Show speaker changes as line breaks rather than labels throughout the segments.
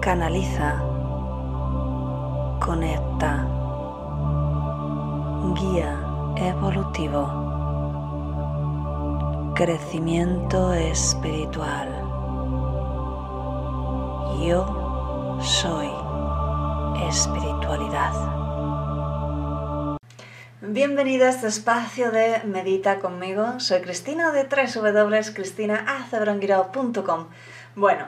canaliza, conecta, guía evolutivo, crecimiento espiritual. Yo soy espiritualidad. Bienvenida a este espacio de Medita conmigo. Soy Cristina de www.cristinaacebrangirao.com. Bueno,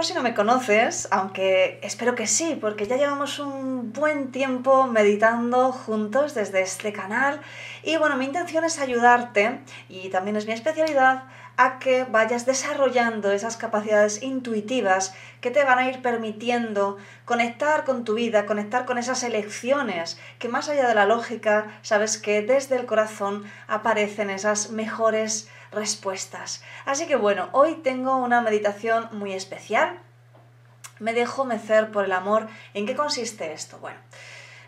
por si no me conoces, aunque espero que sí, porque ya llevamos un buen tiempo meditando juntos desde este canal. Y bueno, mi intención es ayudarte y también es mi especialidad a que vayas desarrollando esas capacidades intuitivas que te van a ir permitiendo conectar con tu vida, conectar con esas elecciones, que más allá de la lógica, sabes que desde el corazón aparecen esas mejores respuestas. Así que bueno, hoy tengo una meditación muy especial. Me dejo mecer por el amor. ¿En qué consiste esto? Bueno,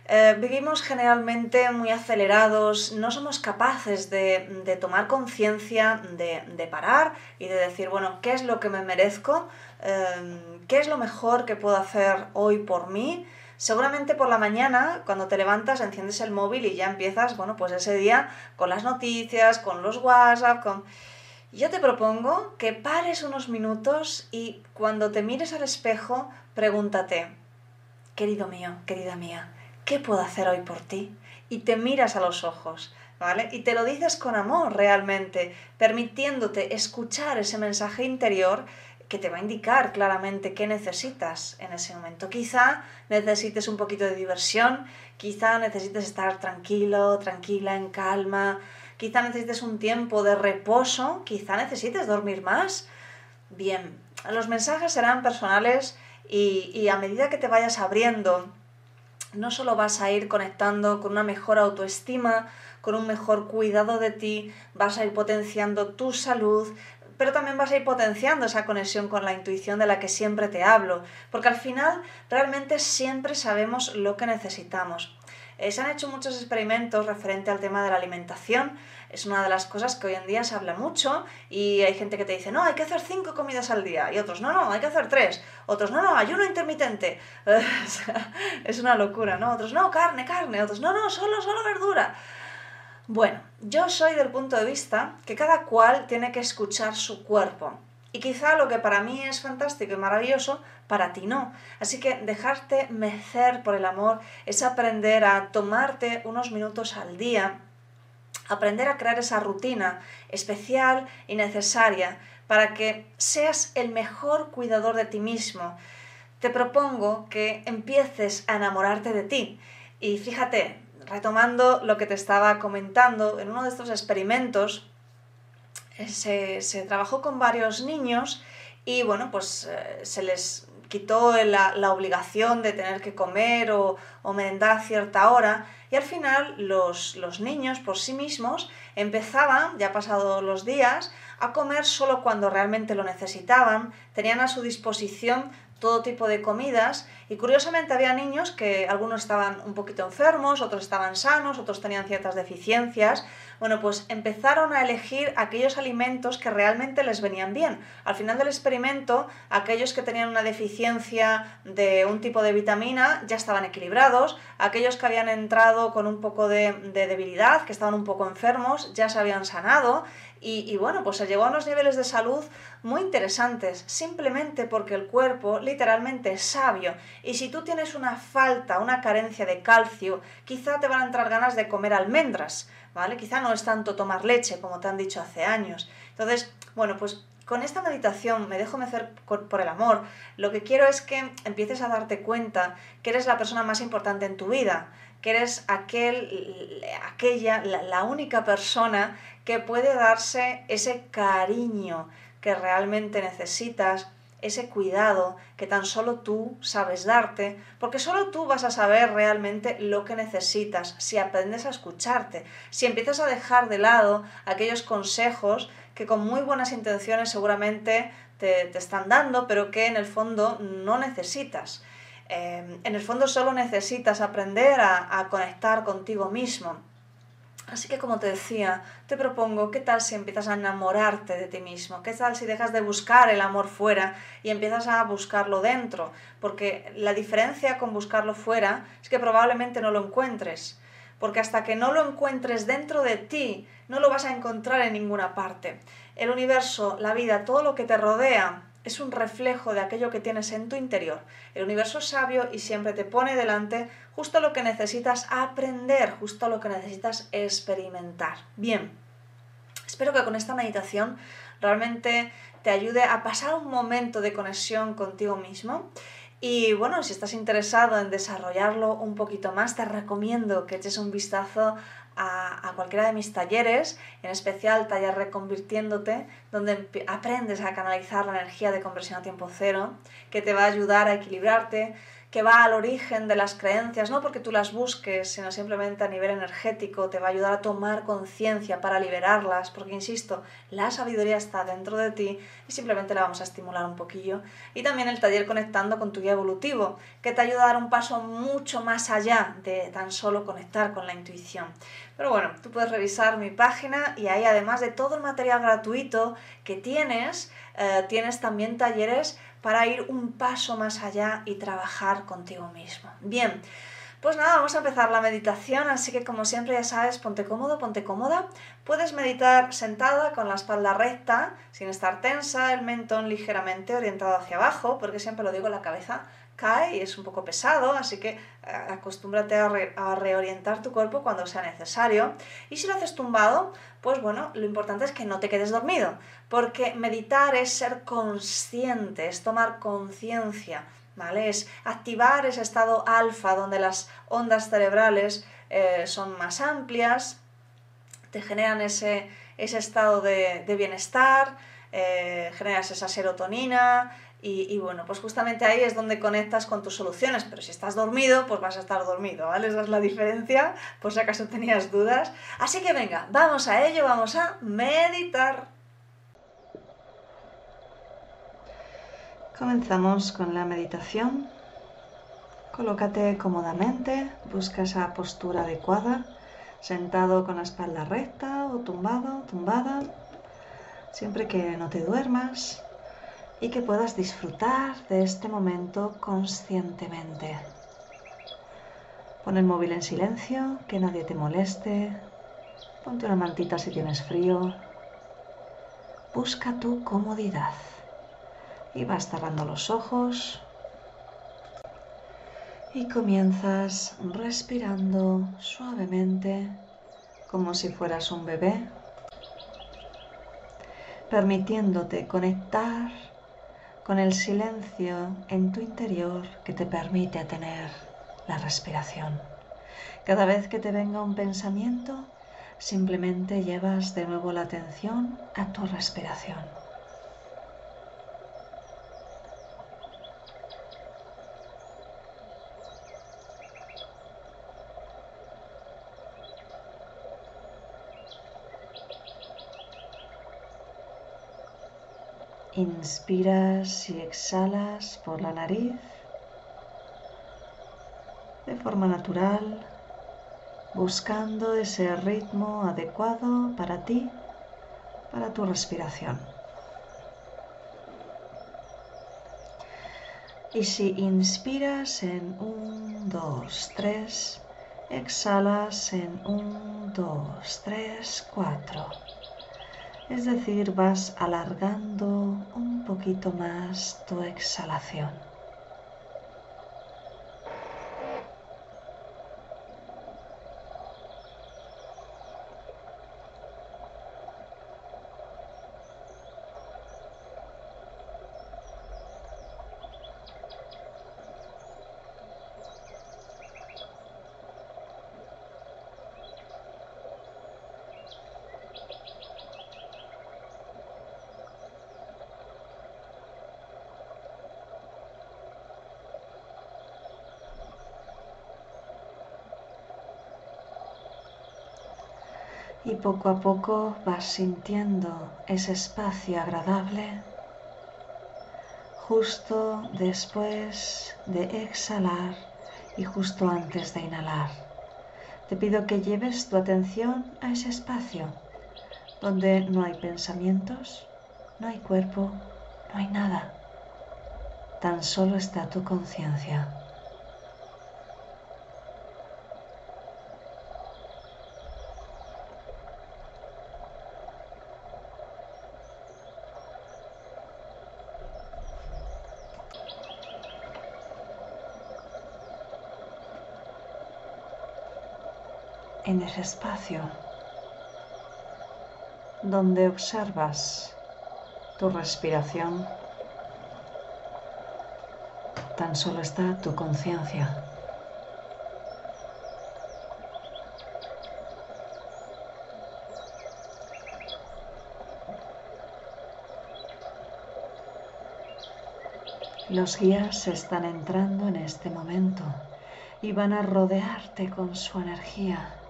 eh, vivimos generalmente muy acelerados, no somos capaces de, tomar conciencia, de, parar y de decir, bueno, ¿qué es lo que me merezco? Em, ¿Qué es lo mejor que puedo hacer hoy por mí? Seguramente por la mañana, cuando te levantas, enciendes el móvil y ya empiezas, bueno, pues ese día con las noticias, con los WhatsApp, con... Yo te propongo que pares unos minutos y cuando te mires al espejo, pregúntate, querido mío, querida mía, ¿qué puedo hacer hoy por ti? Y te miras a los ojos, ¿vale? Y te lo dices con amor realmente, permitiéndote escuchar ese mensaje interior que te va a indicar claramente qué necesitas en ese momento. Quizá necesites un poquito de diversión, quizá necesites estar tranquilo, tranquila, en calma, quizá necesites un tiempo de reposo, quizá necesites dormir más. Bien, los mensajes serán personales y, y a medida que te vayas abriendo, no solo vas a ir conectando con una mejor autoestima, con un mejor cuidado de ti, vas a ir potenciando tu salud, pero también vas a ir potenciando esa conexión con la intuición de la que siempre te hablo, porque al final realmente siempre sabemos lo que necesitamos. Eh, se han hecho muchos experimentos referente al tema de la alimentación, es una de las cosas que hoy en día se habla mucho y hay gente que te dice, no, hay que hacer cinco comidas al día y otros, no, no, hay que hacer tres, otros, no, no, ayuno intermitente, es una locura, ¿no? Otros, no, carne, carne, otros, no, no, solo, solo verdura. Bueno, yo soy del punto de vista que cada cual tiene que escuchar su cuerpo. Y quizá lo que para mí es fantástico y maravilloso, para ti no. Así que dejarte mecer por el amor es aprender a tomarte unos minutos al día, aprender a crear esa rutina especial y necesaria para que seas el mejor cuidador de ti mismo. Te propongo que empieces a enamorarte de ti. Y fíjate, retomando lo que te estaba comentando, en uno de estos experimentos eh, se, trabajó con varios niños y bueno, pues eh, se les quitó la, obligación de tener que comer o, o, merendar a cierta hora y al final los, los niños por sí mismos empezaban, ya pasados los días, a comer solo cuando realmente lo necesitaban, tenían a su disposición todo tipo de comidas y curiosamente había niños que algunos estaban un poquito enfermos, otros estaban sanos, otros tenían ciertas deficiencias. Bueno, pues empezaron a elegir aquellos alimentos que realmente les venían bien. Al final del experimento, aquellos que tenían una deficiencia de un tipo de vitamina ya estaban equilibrados, aquellos que habían entrado con un poco de, de debilidad, que estaban un poco enfermos, ya se habían sanado y, bueno, pues se llegó a unos niveles de salud muy interesantes, simplemente porque el cuerpo literalmente es sabio. Y si tú tienes una falta, una carencia de calcio, quizá te van a entrar ganas de comer almendras, ¿vale? Quizá no es tanto tomar leche, como te han dicho hace años. Entonces, bueno, pues con esta meditación, me dejo mecer por el amor, lo que quiero es que empieces a darte cuenta que eres la persona más importante en tu vida, que eres aquel, aquella, la, única persona que puede darse ese cariño que realmente necesitas, ese cuidado que tan solo tú sabes darte, porque solo tú vas a saber realmente lo que necesitas si aprendes a escucharte, si empiezas a dejar de lado aquellos consejos que con muy buenas intenciones seguramente te, te están dando, pero que en el fondo no necesitas. Em, en el fondo solo necesitas aprender a, conectar contigo mismo. Así que como te decía, te propongo, ¿qué tal si empiezas a enamorarte de ti mismo? ¿Qué tal si dejas de buscar el amor fuera y empiezas a buscarlo dentro? Porque la diferencia con buscarlo fuera es que probablemente no lo encuentres. Porque hasta que no lo encuentres dentro de ti, no lo vas a encontrar en ninguna parte. El universo, la vida, todo lo que te rodea, es un reflejo de aquello que tienes en tu interior. El universo es sabio y siempre te pone delante justo lo que necesitas aprender, justo lo que necesitas experimentar. Bien, espero que con esta meditación realmente te ayude a pasar un momento de conexión contigo mismo. Y bueno, si estás interesado en desarrollarlo un poquito más, te recomiendo que eches un vistazo a, cualquiera de mis talleres, en especial Taller Reconvirtiéndote, donde aprendes a canalizar la energía de conversión a tiempo cero, que te va a ayudar a equilibrarte, que va al origen de las creencias, no porque tú las busques, sino simplemente a nivel energético, te va a ayudar a tomar conciencia para liberarlas, porque insisto, la sabiduría está dentro de ti y simplemente la vamos a estimular un poquillo. Y también el taller conectando con tu guía evolutivo, que te ayuda a dar un paso mucho más allá de tan solo conectar con la intuición. Pero bueno, tú puedes revisar mi página y ahí además de todo el material gratuito que tienes, eh, tienes también talleres para ir un paso más allá y trabajar contigo mismo. Bien, pues nada, vamos a empezar la meditación, así que como siempre ya sabes, ponte cómodo, ponte cómoda. Puedes meditar sentada con la espalda recta, sin estar tensa, el mentón ligeramente orientado hacia abajo, porque siempre lo digo, la cabeza y es un poco pesado, así que eh, acostúmbrate a, a, reorientar tu cuerpo cuando sea necesario. Y si lo haces tumbado, pues bueno, lo importante es que no te quedes dormido, porque meditar es ser consciente, es tomar conciencia, ¿vale? Es activar ese estado alfa donde las ondas cerebrales eh, son más amplias, te generan ese, ese estado de, bienestar, eh, generas esa serotonina, y, bueno, pues justamente ahí es donde conectas con tus soluciones, pero si estás dormido, pues vas a estar dormido, ¿vale? Esa es la diferencia, por si acaso tenías dudas. Así que venga, vamos a ello, vamos a meditar. Comenzamos con la meditación. Colócate cómodamente, busca esa postura adecuada, sentado con la espalda recta o tumbado, tumbada, siempre que no te duermas y que puedas disfrutar de este momento conscientemente. Pon el móvil en silencio, que nadie te moleste. Ponte una mantita si tienes frío. Busca tu comodidad. Y vas cerrando los ojos. Y comienzas respirando suavemente, como si fueras un bebé, permitiéndote conectar con el silencio en tu interior que te permite tener la respiración. Cada vez que te venga un pensamiento, simplemente llevas de nuevo la atención a tu respiración. Inspiras y exhalas por la nariz de forma natural, buscando ese ritmo adecuado para ti, para tu respiración. Y si inspiras en 1, 2, 3, exhalas en 1, 2, 3, 4. Es decir, vas alargando un poquito más tu exhalación. Y poco a poco vas sintiendo ese espacio agradable justo después de exhalar y justo antes de inhalar. te pido que lleves tu atención a ese espacio donde no hay pensamientos, no hay cuerpo, no hay nada. Tan solo está tu conciencia. En ese espacio donde observas tu respiración, tan solo está tu conciencia. Los guías están entrando en este momento y van a rodearte con su energía.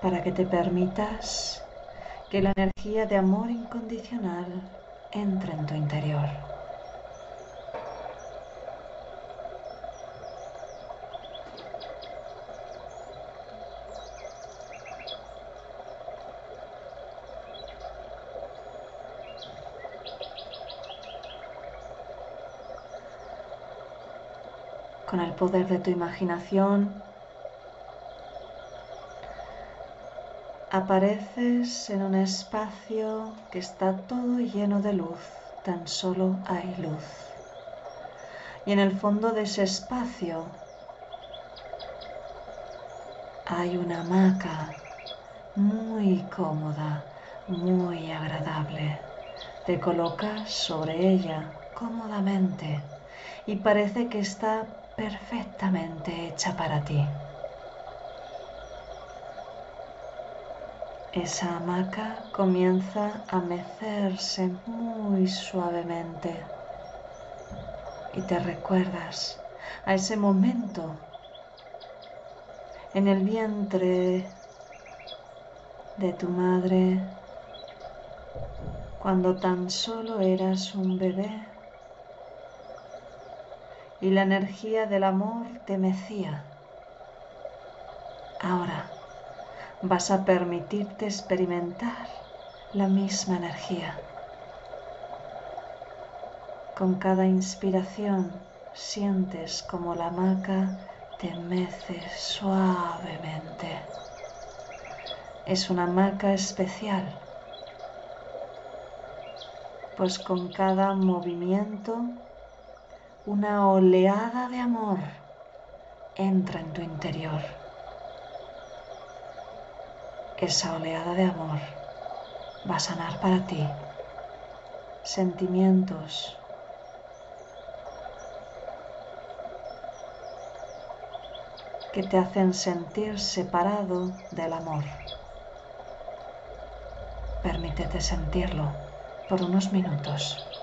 Para que te permitas que la energía de amor incondicional entre en tu interior. Con el poder de tu imaginación, Apareces en un espacio que está todo lleno de luz, tan solo hay luz. Y en el fondo de ese espacio hay una hamaca muy cómoda, muy agradable. Te colocas sobre ella cómodamente y parece que está perfectamente hecha para ti. Esa hamaca comienza a mecerse muy suavemente y te recuerdas a ese momento en el vientre de tu madre cuando tan solo eras un bebé y la energía del amor te mecía. Ahora vas a permitirte experimentar la misma energía. Con cada inspiración sientes como la hamaca te mece suavemente. Es una hamaca especial, pues con cada movimiento una oleada de amor entra en tu interior esa oleada de amor va a sanar para ti sentimientos que te hacen sentir separado del amor. Permítete sentirlo por unos minutos.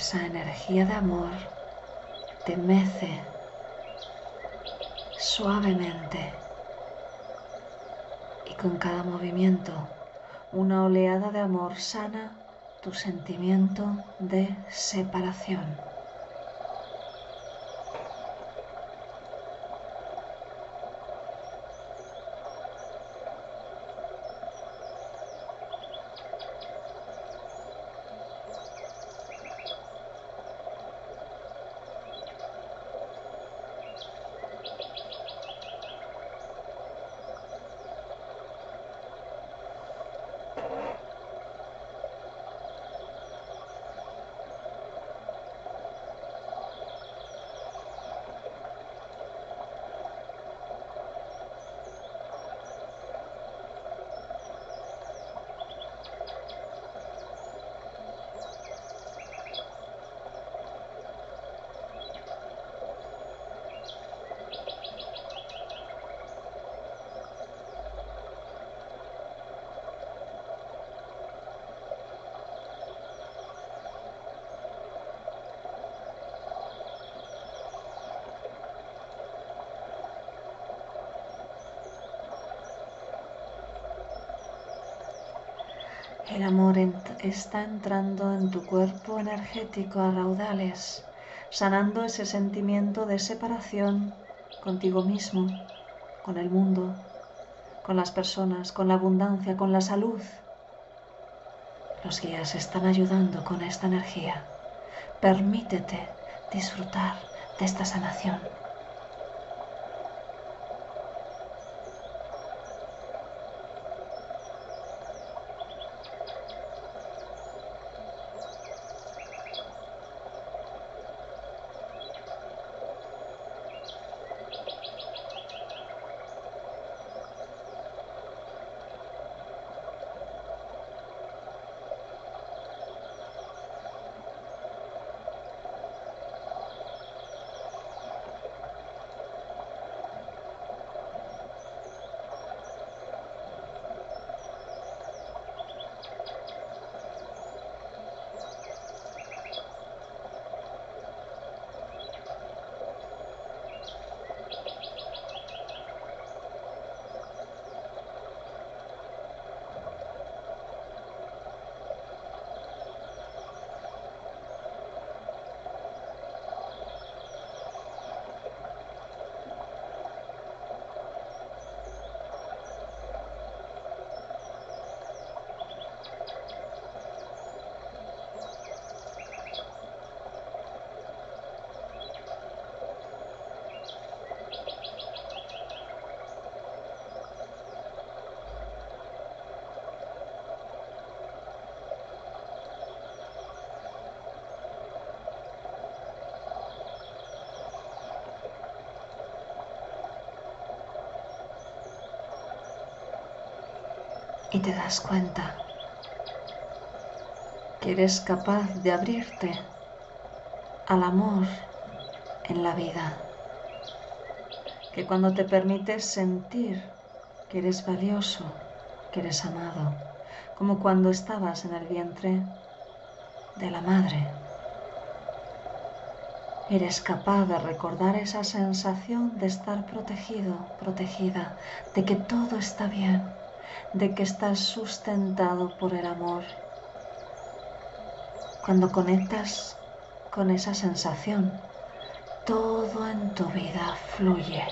Esa energía de amor te mece suavemente y con cada movimiento una oleada de amor sana tu sentimiento de separación. El amor está entrando en tu cuerpo energético a raudales, sanando ese sentimiento de separación contigo mismo, con el mundo, con las personas, con la abundancia, con la salud. Los guías están ayudando con esta energía. Permítete disfrutar de esta sanación. Y te das cuenta que eres capaz de abrirte al amor en la vida, que cuando te permites sentir que eres valioso, que eres amado, como cuando estabas en el vientre de la madre, eres capaz de recordar esa sensación de estar protegido, protegida, de que todo está bien de que estás sustentado por el amor. Cuando conectas con esa sensación, todo en tu vida fluye.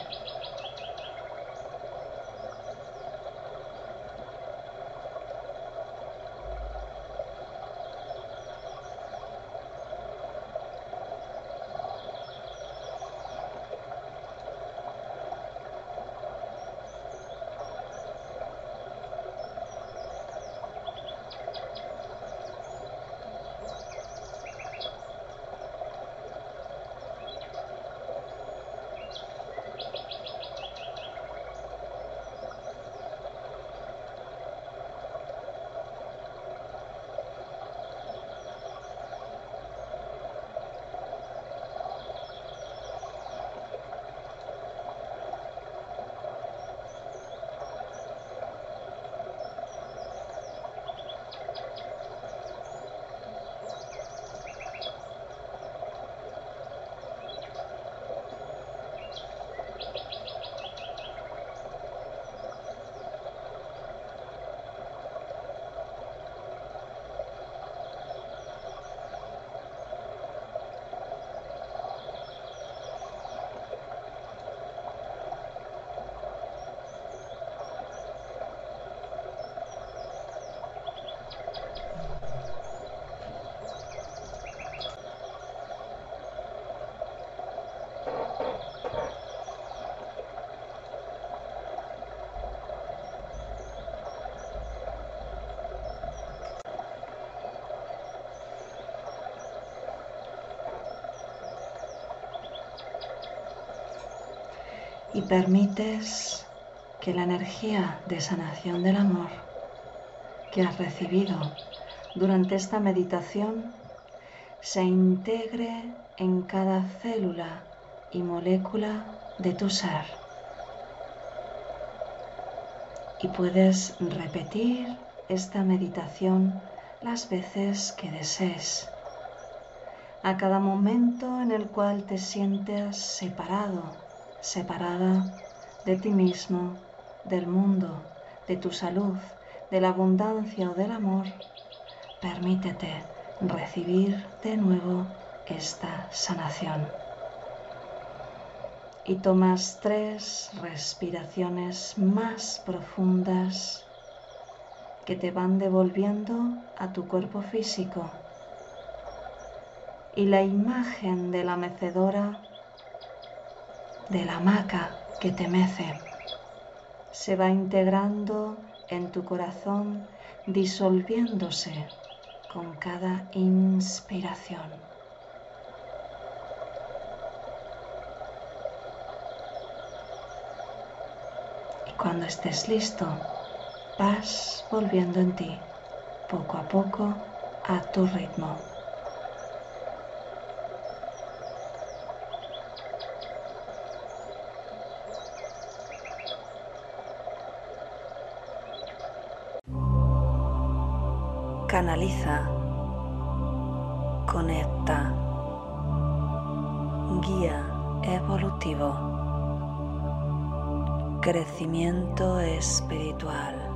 Y permites que la energía de sanación del amor que has recibido durante esta meditación se integre en cada célula y molécula de tu ser. Y puedes repetir esta meditación las veces que desees, a cada momento en el cual te sientas separado separada de ti mismo, del mundo, de tu salud, de la abundancia o del amor, permítete recibir de nuevo esta sanación. Y tomas tres respiraciones más profundas que te van devolviendo a tu cuerpo físico. Y la imagen de la mecedora, de la hamaca que te mece, se va integrando en tu corazón, disolviéndose con cada inspiración. Y cuando estés listo, vas volviendo en ti, poco a poco, a tu ritmo. Canaliza, conecta, guía evolutivo, crecimiento espiritual.